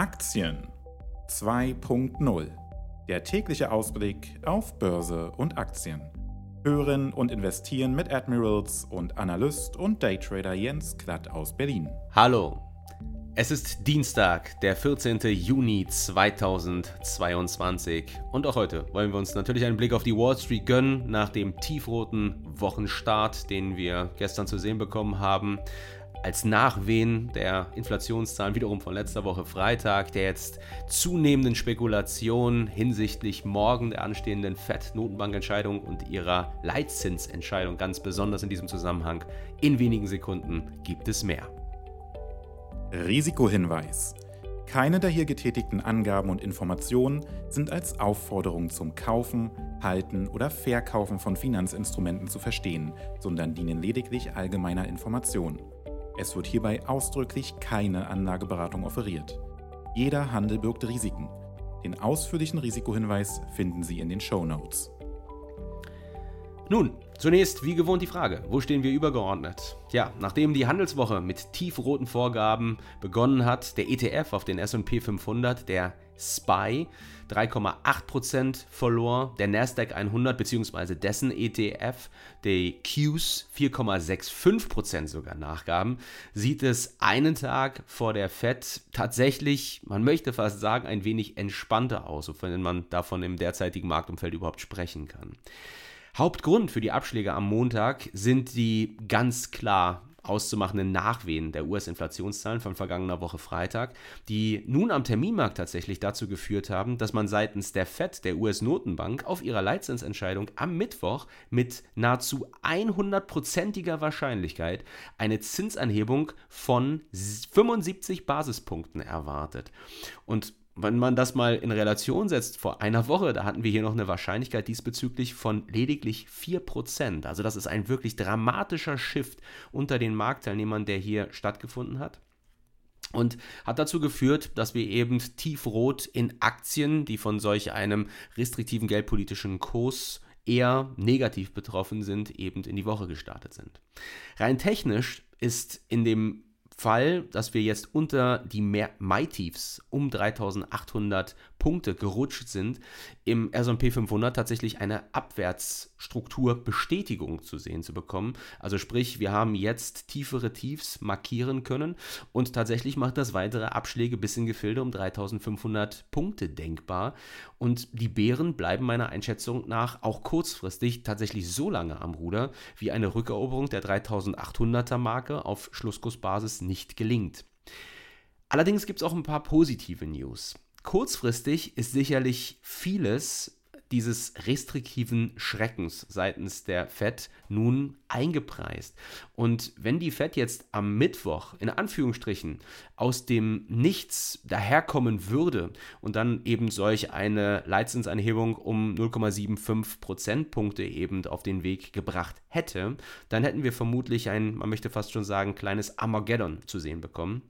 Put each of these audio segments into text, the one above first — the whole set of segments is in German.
Aktien 2.0. Der tägliche Ausblick auf Börse und Aktien. Hören und investieren mit Admirals und Analyst und Daytrader Jens Klatt aus Berlin. Hallo. Es ist Dienstag, der 14. Juni 2022 und auch heute wollen wir uns natürlich einen Blick auf die Wall Street gönnen nach dem tiefroten Wochenstart, den wir gestern zu sehen bekommen haben als Nachwehen der Inflationszahlen wiederum von letzter Woche Freitag, der jetzt zunehmenden Spekulationen hinsichtlich morgen der anstehenden FED-Notenbankentscheidung und ihrer Leitzinsentscheidung ganz besonders in diesem Zusammenhang. In wenigen Sekunden gibt es mehr. Risikohinweis. Keine der hier getätigten Angaben und Informationen sind als Aufforderung zum Kaufen, Halten oder Verkaufen von Finanzinstrumenten zu verstehen, sondern dienen lediglich allgemeiner Information. Es wird hierbei ausdrücklich keine Anlageberatung offeriert. Jeder Handel birgt Risiken. Den ausführlichen Risikohinweis finden Sie in den Show Notes. Nun, zunächst wie gewohnt die Frage, wo stehen wir übergeordnet? Ja, nachdem die Handelswoche mit tiefroten Vorgaben begonnen hat, der ETF auf den S&P 500, der SPY 3,8% verlor, der Nasdaq 100 bzw. dessen ETF, der Qs 4,65% sogar nachgaben, sieht es einen Tag vor der Fed tatsächlich, man möchte fast sagen, ein wenig entspannter aus, wenn man davon im derzeitigen Marktumfeld überhaupt sprechen kann. Hauptgrund für die Abschläge am Montag sind die ganz klar auszumachenden Nachwehen der US-Inflationszahlen von vergangener Woche Freitag, die nun am Terminmarkt tatsächlich dazu geführt haben, dass man seitens der Fed, der US-Notenbank, auf ihrer Leitzinsentscheidung am Mittwoch mit nahezu 100%iger Wahrscheinlichkeit eine Zinsanhebung von 75 Basispunkten erwartet. Und wenn man das mal in Relation setzt, vor einer Woche, da hatten wir hier noch eine Wahrscheinlichkeit diesbezüglich von lediglich 4%. Also das ist ein wirklich dramatischer Shift unter den Marktteilnehmern, der hier stattgefunden hat. Und hat dazu geführt, dass wir eben tiefrot in Aktien, die von solch einem restriktiven geldpolitischen Kurs eher negativ betroffen sind, eben in die Woche gestartet sind. Rein technisch ist in dem Fall, dass wir jetzt unter die Mai-Tiefs um 3800 Punkte gerutscht sind, im S&P 500 tatsächlich eine Abwärtsstrukturbestätigung zu sehen zu bekommen. Also sprich, wir haben jetzt tiefere Tiefs markieren können und tatsächlich macht das weitere Abschläge bis in Gefilde um 3500 Punkte denkbar. Und die Bären bleiben meiner Einschätzung nach auch kurzfristig tatsächlich so lange am Ruder, wie eine Rückeroberung der 3800er Marke auf Schlusskursbasis nicht gelingt. Allerdings gibt es auch ein paar positive News. Kurzfristig ist sicherlich vieles dieses restriktiven Schreckens seitens der Fed nun eingepreist. Und wenn die Fed jetzt am Mittwoch in Anführungsstrichen aus dem Nichts daherkommen würde und dann eben solch eine Leitzinsanhebung um 0,75 Prozentpunkte eben auf den Weg gebracht hätte, dann hätten wir vermutlich ein, man möchte fast schon sagen, kleines Armageddon zu sehen bekommen.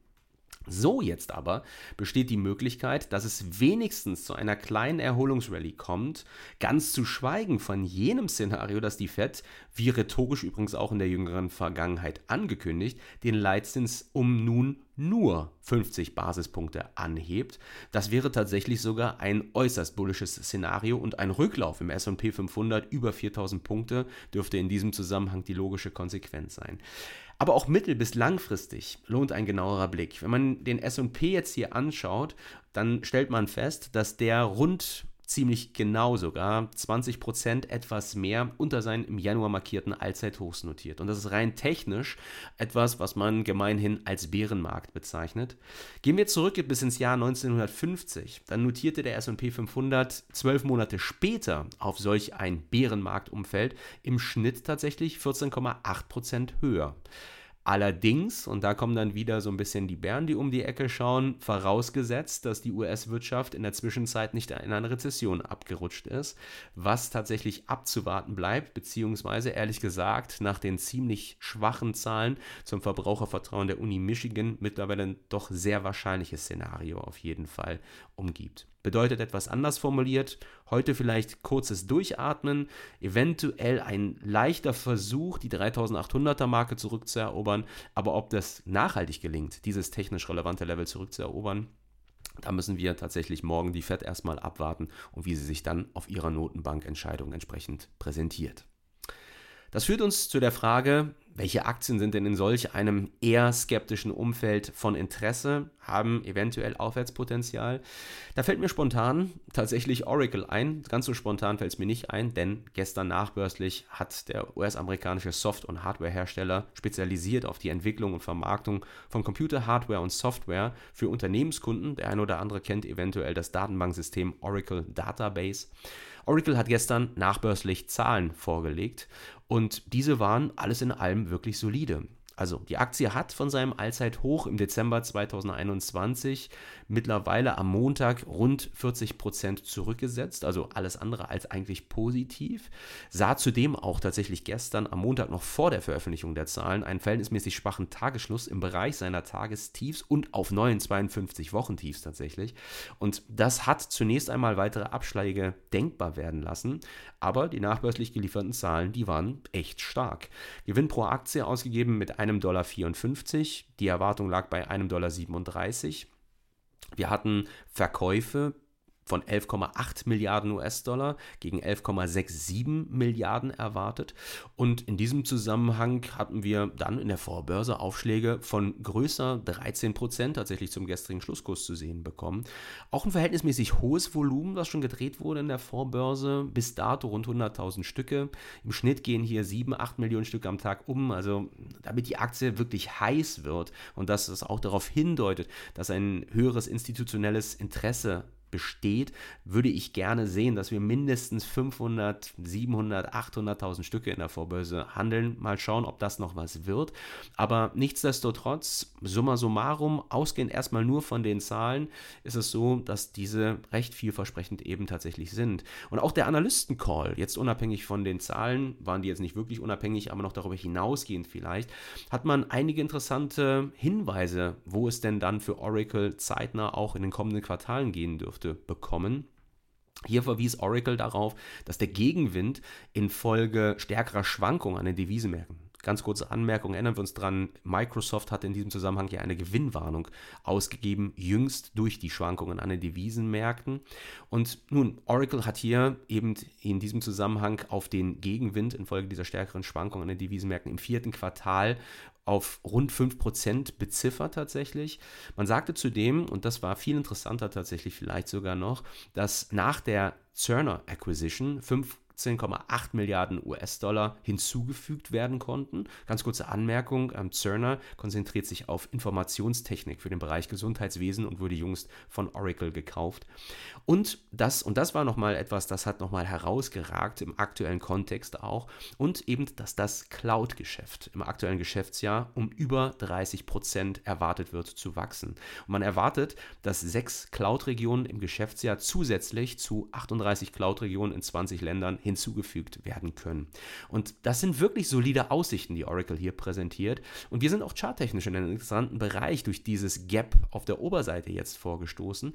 So jetzt aber besteht die Möglichkeit, dass es wenigstens zu einer kleinen Erholungsrallye kommt, ganz zu schweigen von jenem Szenario, dass die Fed, wie rhetorisch übrigens auch in der jüngeren Vergangenheit angekündigt, den Leitzins um nun nur 50 Basispunkte anhebt. Das wäre tatsächlich sogar ein äußerst bullisches Szenario und ein Rücklauf im S&P 500 über 4000 Punkte dürfte in diesem Zusammenhang die logische Konsequenz sein. Aber auch mittel- bis langfristig lohnt ein genauerer Blick. Wenn man den SP jetzt hier anschaut, dann stellt man fest, dass der rund ziemlich genau sogar 20% etwas mehr unter seinen im Januar markierten Allzeithochs notiert. Und das ist rein technisch etwas, was man gemeinhin als Bärenmarkt bezeichnet. Gehen wir zurück bis ins Jahr 1950. Dann notierte der S&P 500 zwölf Monate später auf solch ein Bärenmarktumfeld im Schnitt tatsächlich 14,8% höher. Allerdings, und da kommen dann wieder so ein bisschen die Bären, die um die Ecke schauen, vorausgesetzt, dass die US-Wirtschaft in der Zwischenzeit nicht in eine Rezession abgerutscht ist, was tatsächlich abzuwarten bleibt, beziehungsweise ehrlich gesagt nach den ziemlich schwachen Zahlen zum Verbrauchervertrauen der Uni Michigan mittlerweile ein doch sehr wahrscheinliches Szenario auf jeden Fall umgibt. Bedeutet etwas anders formuliert, heute vielleicht kurzes Durchatmen, eventuell ein leichter Versuch, die 3800er Marke zurückzuerobern, aber ob das nachhaltig gelingt, dieses technisch relevante Level zurückzuerobern, Da müssen wir tatsächlich morgen die FED erstmal abwarten und wie sie sich dann auf ihrer Notenbankentscheidung entsprechend präsentiert. Das führt uns zu der Frage, welche Aktien sind denn in solch einem eher skeptischen Umfeld von Interesse, haben eventuell Aufwärtspotenzial? Da fällt mir spontan tatsächlich Oracle ein. Ganz so spontan fällt es mir nicht ein, denn gestern nachbörslich hat der US-amerikanische Soft- und Hardwarehersteller spezialisiert auf die Entwicklung und Vermarktung von Computer-Hardware und Software für Unternehmenskunden. Der eine oder andere kennt eventuell das Datenbanksystem Oracle Database. Oracle hat gestern nachbörslich Zahlen vorgelegt und diese waren alles in allem wirklich solide. Also die Aktie hat von seinem Allzeithoch im Dezember 2021 mittlerweile am Montag rund 40 Prozent zurückgesetzt, also alles andere als eigentlich positiv. Sah zudem auch tatsächlich gestern am Montag noch vor der Veröffentlichung der Zahlen einen verhältnismäßig schwachen Tagesschluss im Bereich seiner Tagestiefs und auf neuen 52 Wochentiefs tatsächlich. Und das hat zunächst einmal weitere Abschläge denkbar werden lassen, aber die nachbörslich gelieferten Zahlen, die waren echt stark. Gewinn pro Aktie ausgegeben mit einem 1,54 Dollar. Die Erwartung lag bei 1,37 Dollar. Wir hatten Verkäufe von 11,8 Milliarden US-Dollar gegen 11,67 Milliarden erwartet. Und in diesem Zusammenhang hatten wir dann in der Vorbörse Aufschläge von größer 13 Prozent tatsächlich zum gestrigen Schlusskurs zu sehen bekommen. Auch ein verhältnismäßig hohes Volumen, das schon gedreht wurde in der Vorbörse, bis dato rund 100.000 Stücke. Im Schnitt gehen hier 7, 8 Millionen Stücke am Tag um. Also damit die Aktie wirklich heiß wird und dass es auch darauf hindeutet, dass ein höheres institutionelles Interesse besteht, würde ich gerne sehen, dass wir mindestens 500, 700, 800.000 Stücke in der Vorbörse handeln. Mal schauen, ob das noch was wird. Aber nichtsdestotrotz, summa summarum, ausgehend erstmal nur von den Zahlen, ist es so, dass diese recht vielversprechend eben tatsächlich sind. Und auch der Analysten-Call, jetzt unabhängig von den Zahlen, waren die jetzt nicht wirklich unabhängig, aber noch darüber hinausgehend vielleicht, hat man einige interessante Hinweise, wo es denn dann für Oracle zeitnah auch in den kommenden Quartalen gehen dürfte dürfte bekommen. Hier verwies Oracle darauf, dass der Gegenwind infolge stärkerer Schwankungen an den Devisenmärkten Ganz kurze Anmerkung, erinnern wir uns dran, Microsoft hat in diesem Zusammenhang ja eine Gewinnwarnung ausgegeben, jüngst durch die Schwankungen an den Devisenmärkten. Und nun, Oracle hat hier eben in diesem Zusammenhang auf den Gegenwind infolge dieser stärkeren Schwankungen an den Devisenmärkten im vierten Quartal auf rund 5% beziffert tatsächlich. Man sagte zudem, und das war viel interessanter tatsächlich vielleicht sogar noch, dass nach der Cerner Acquisition 5 18,8 Milliarden US-Dollar hinzugefügt werden konnten. Ganz kurze Anmerkung, ähm, Cerner konzentriert sich auf Informationstechnik für den Bereich Gesundheitswesen und wurde jüngst von Oracle gekauft. Und das, und das war nochmal etwas, das hat nochmal herausgeragt im aktuellen Kontext auch, und eben, dass das Cloud-Geschäft im aktuellen Geschäftsjahr um über 30 Prozent erwartet wird zu wachsen. Und man erwartet, dass sechs Cloud-Regionen im Geschäftsjahr zusätzlich zu 38 Cloud-Regionen in 20 Ländern hinzugefügt werden können. Und das sind wirklich solide Aussichten, die Oracle hier präsentiert. Und wir sind auch charttechnisch in einem interessanten Bereich durch dieses Gap auf der Oberseite jetzt vorgestoßen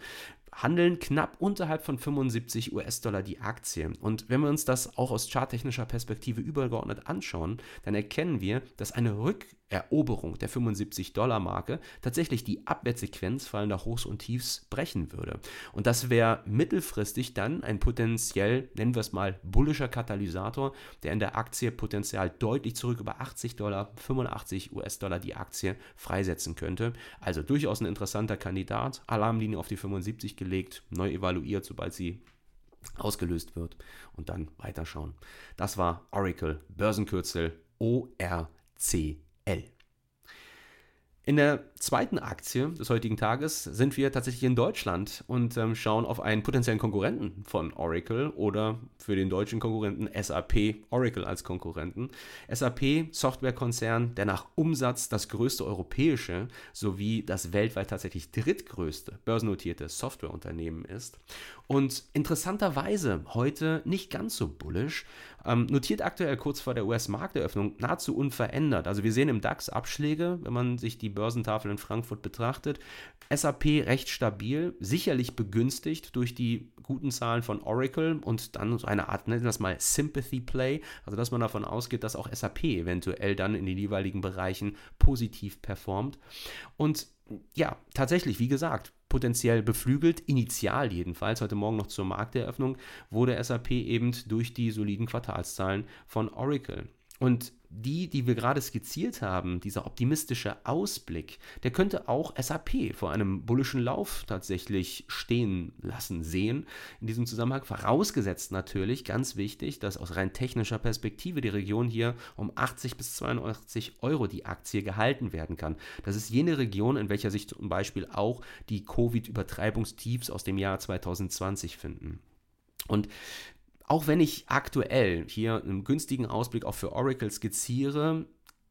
handeln knapp unterhalb von 75 US-Dollar die Aktie. Und wenn wir uns das auch aus charttechnischer Perspektive übergeordnet anschauen, dann erkennen wir, dass eine Rückeroberung der 75-Dollar-Marke tatsächlich die Abwärtssequenz fallender Hochs und Tiefs brechen würde. Und das wäre mittelfristig dann ein potenziell, nennen wir es mal, bullischer Katalysator, der in der Aktie potenziell deutlich zurück über 80 Dollar, 85 US-Dollar die Aktie freisetzen könnte. Also durchaus ein interessanter Kandidat. Alarmlinie auf die 75 gelegt, neu evaluiert, sobald sie ausgelöst wird und dann weiterschauen. Das war Oracle Börsenkürzel ORCL. In der zweiten Aktie des heutigen Tages sind wir tatsächlich in Deutschland und ähm, schauen auf einen potenziellen Konkurrenten von Oracle oder für den deutschen Konkurrenten SAP, Oracle als Konkurrenten. SAP, Softwarekonzern, der nach Umsatz das größte europäische sowie das weltweit tatsächlich drittgrößte börsennotierte Softwareunternehmen ist. Und interessanterweise heute nicht ganz so bullisch, ähm, notiert aktuell kurz vor der US-Markteröffnung nahezu unverändert. Also wir sehen im DAX Abschläge, wenn man sich die Börsentafel in Frankfurt betrachtet. SAP recht stabil, sicherlich begünstigt durch die guten Zahlen von Oracle und dann so eine Art, nennen wir das mal Sympathy Play, also dass man davon ausgeht, dass auch SAP eventuell dann in den jeweiligen Bereichen positiv performt. Und ja, tatsächlich, wie gesagt, potenziell beflügelt, initial jedenfalls, heute Morgen noch zur Markteröffnung, wurde SAP eben durch die soliden Quartalszahlen von Oracle. Und die, die wir gerade skizziert haben, dieser optimistische Ausblick, der könnte auch SAP vor einem bullischen Lauf tatsächlich stehen lassen, sehen. In diesem Zusammenhang vorausgesetzt natürlich, ganz wichtig, dass aus rein technischer Perspektive die Region hier um 80 bis 82 Euro die Aktie gehalten werden kann. Das ist jene Region, in welcher sich zum Beispiel auch die Covid-Übertreibungstiefs aus dem Jahr 2020 finden. Und auch wenn ich aktuell hier einen günstigen Ausblick auch für Oracle skizziere,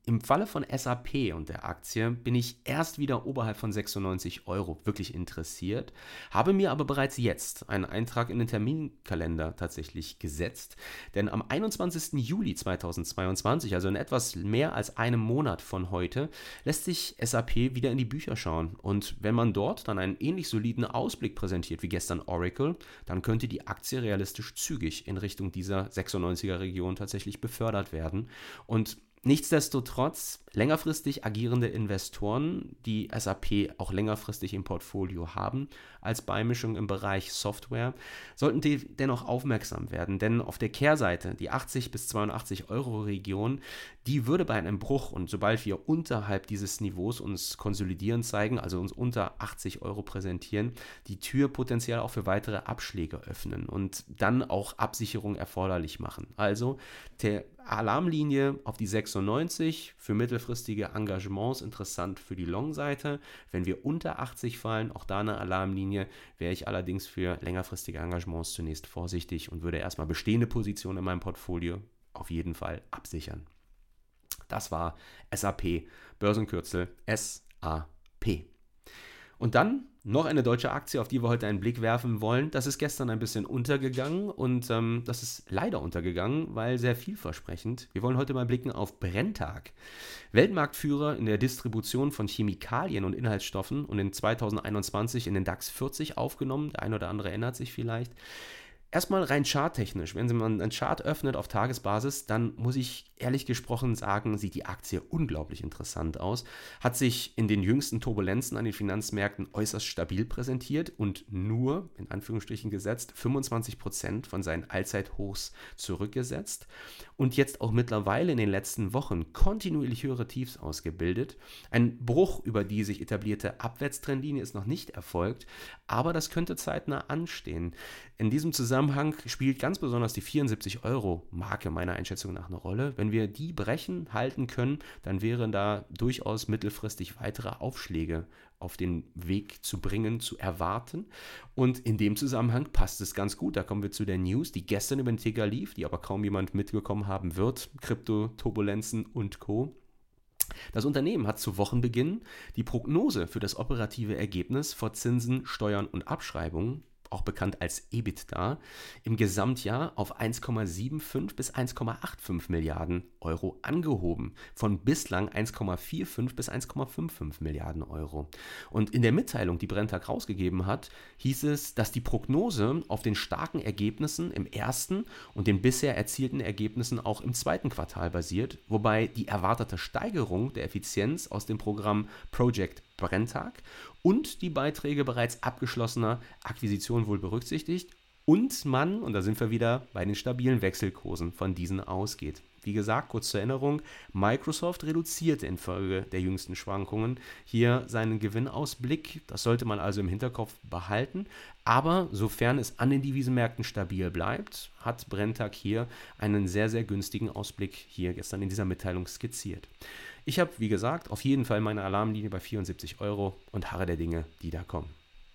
im Falle von SAP und der Aktie bin ich erst wieder oberhalb von 96 Euro wirklich interessiert, habe mir aber bereits jetzt einen Eintrag in den Terminkalender tatsächlich gesetzt, denn am 21. Juli 2022, also in etwas mehr als einem Monat von heute, lässt sich SAP wieder in die Bücher schauen und wenn man dort dann einen ähnlich soliden Ausblick präsentiert wie gestern Oracle, dann könnte die Aktie realistisch zügig in Richtung dieser 96er Region tatsächlich befördert werden und Nichtsdestotrotz, längerfristig agierende Investoren, die SAP auch längerfristig im Portfolio haben, als Beimischung im Bereich Software, sollten dennoch aufmerksam werden. Denn auf der Kehrseite, die 80 bis 82 Euro Region, die würde bei einem Bruch und sobald wir unterhalb dieses Niveaus uns konsolidieren zeigen, also uns unter 80 Euro präsentieren, die Tür potenziell auch für weitere Abschläge öffnen und dann auch Absicherung erforderlich machen. Also der Alarmlinie auf die 96 für mittelfristige Engagements interessant für die Long-Seite. Wenn wir unter 80 fallen, auch da eine Alarmlinie, wäre ich allerdings für längerfristige Engagements zunächst vorsichtig und würde erstmal bestehende Positionen in meinem Portfolio auf jeden Fall absichern. Das war SAP, Börsenkürzel SAP. Und dann noch eine deutsche Aktie, auf die wir heute einen Blick werfen wollen. Das ist gestern ein bisschen untergegangen und ähm, das ist leider untergegangen, weil sehr vielversprechend. Wir wollen heute mal blicken auf Brenntag. Weltmarktführer in der Distribution von Chemikalien und Inhaltsstoffen und in 2021 in den DAX 40 aufgenommen. Der eine oder andere erinnert sich vielleicht. Erstmal rein charttechnisch, wenn man einen Chart öffnet auf Tagesbasis, dann muss ich ehrlich gesprochen sagen, sieht die Aktie unglaublich interessant aus, hat sich in den jüngsten Turbulenzen an den Finanzmärkten äußerst stabil präsentiert und nur, in Anführungsstrichen gesetzt, 25 Prozent von seinen Allzeithochs zurückgesetzt und jetzt auch mittlerweile in den letzten Wochen kontinuierlich höhere Tiefs ausgebildet. Ein Bruch über die sich etablierte Abwärtstrendlinie ist noch nicht erfolgt, aber das könnte zeitnah anstehen. In diesem Zusammenhang spielt ganz besonders die 74 Euro Marke meiner Einschätzung nach eine Rolle. Wenn wir die brechen, halten können, dann wären da durchaus mittelfristig weitere Aufschläge auf den Weg zu bringen, zu erwarten. Und in dem Zusammenhang passt es ganz gut. Da kommen wir zu der News, die gestern über den Ticker lief, die aber kaum jemand mitbekommen haben wird. Krypto-Turbulenzen und Co. Das Unternehmen hat zu Wochenbeginn die Prognose für das operative Ergebnis vor Zinsen, Steuern und Abschreibungen auch bekannt als EBITDA, im Gesamtjahr auf 1,75 bis 1,85 Milliarden Euro angehoben, von bislang 1,45 bis 1,55 Milliarden Euro. Und in der Mitteilung, die Brenntag rausgegeben hat, hieß es, dass die Prognose auf den starken Ergebnissen im ersten und den bisher erzielten Ergebnissen auch im zweiten Quartal basiert, wobei die erwartete Steigerung der Effizienz aus dem Programm Project Brenntag und die Beiträge bereits abgeschlossener Akquisitionen wohl berücksichtigt und man, und da sind wir wieder bei den stabilen Wechselkursen, von diesen ausgeht. Wie gesagt, kurz zur Erinnerung, Microsoft reduzierte infolge der jüngsten Schwankungen hier seinen Gewinnausblick. Das sollte man also im Hinterkopf behalten. Aber sofern es an den Devisenmärkten stabil bleibt, hat Brenntag hier einen sehr, sehr günstigen Ausblick hier gestern in dieser Mitteilung skizziert. Ich habe, wie gesagt, auf jeden Fall meine Alarmlinie bei 74 Euro und harre der Dinge, die da kommen.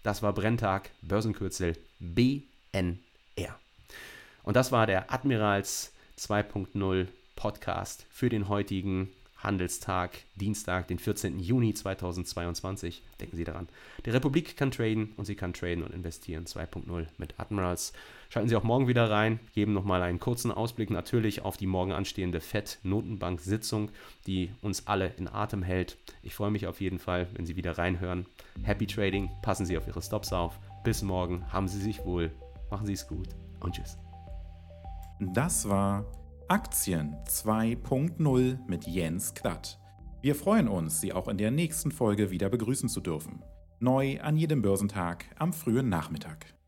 Das war Brenntag, Börsenkürzel BNR. Und das war der Admirals 2.0 Podcast für den heutigen Handelstag, Dienstag, den 14. Juni 2022. Denken Sie daran. Die Republik kann traden und sie kann traden und investieren 2.0 mit Admirals. Schalten Sie auch morgen wieder rein, geben nochmal einen kurzen Ausblick natürlich auf die morgen anstehende FED-Notenbank-Sitzung, die uns alle in Atem hält. Ich freue mich auf jeden Fall, wenn Sie wieder reinhören. Happy Trading, passen Sie auf Ihre Stops auf. Bis morgen, haben Sie sich wohl, machen Sie es gut und tschüss. Das war Aktien 2.0 mit Jens Klatt. Wir freuen uns, Sie auch in der nächsten Folge wieder begrüßen zu dürfen. Neu an jedem Börsentag am frühen Nachmittag.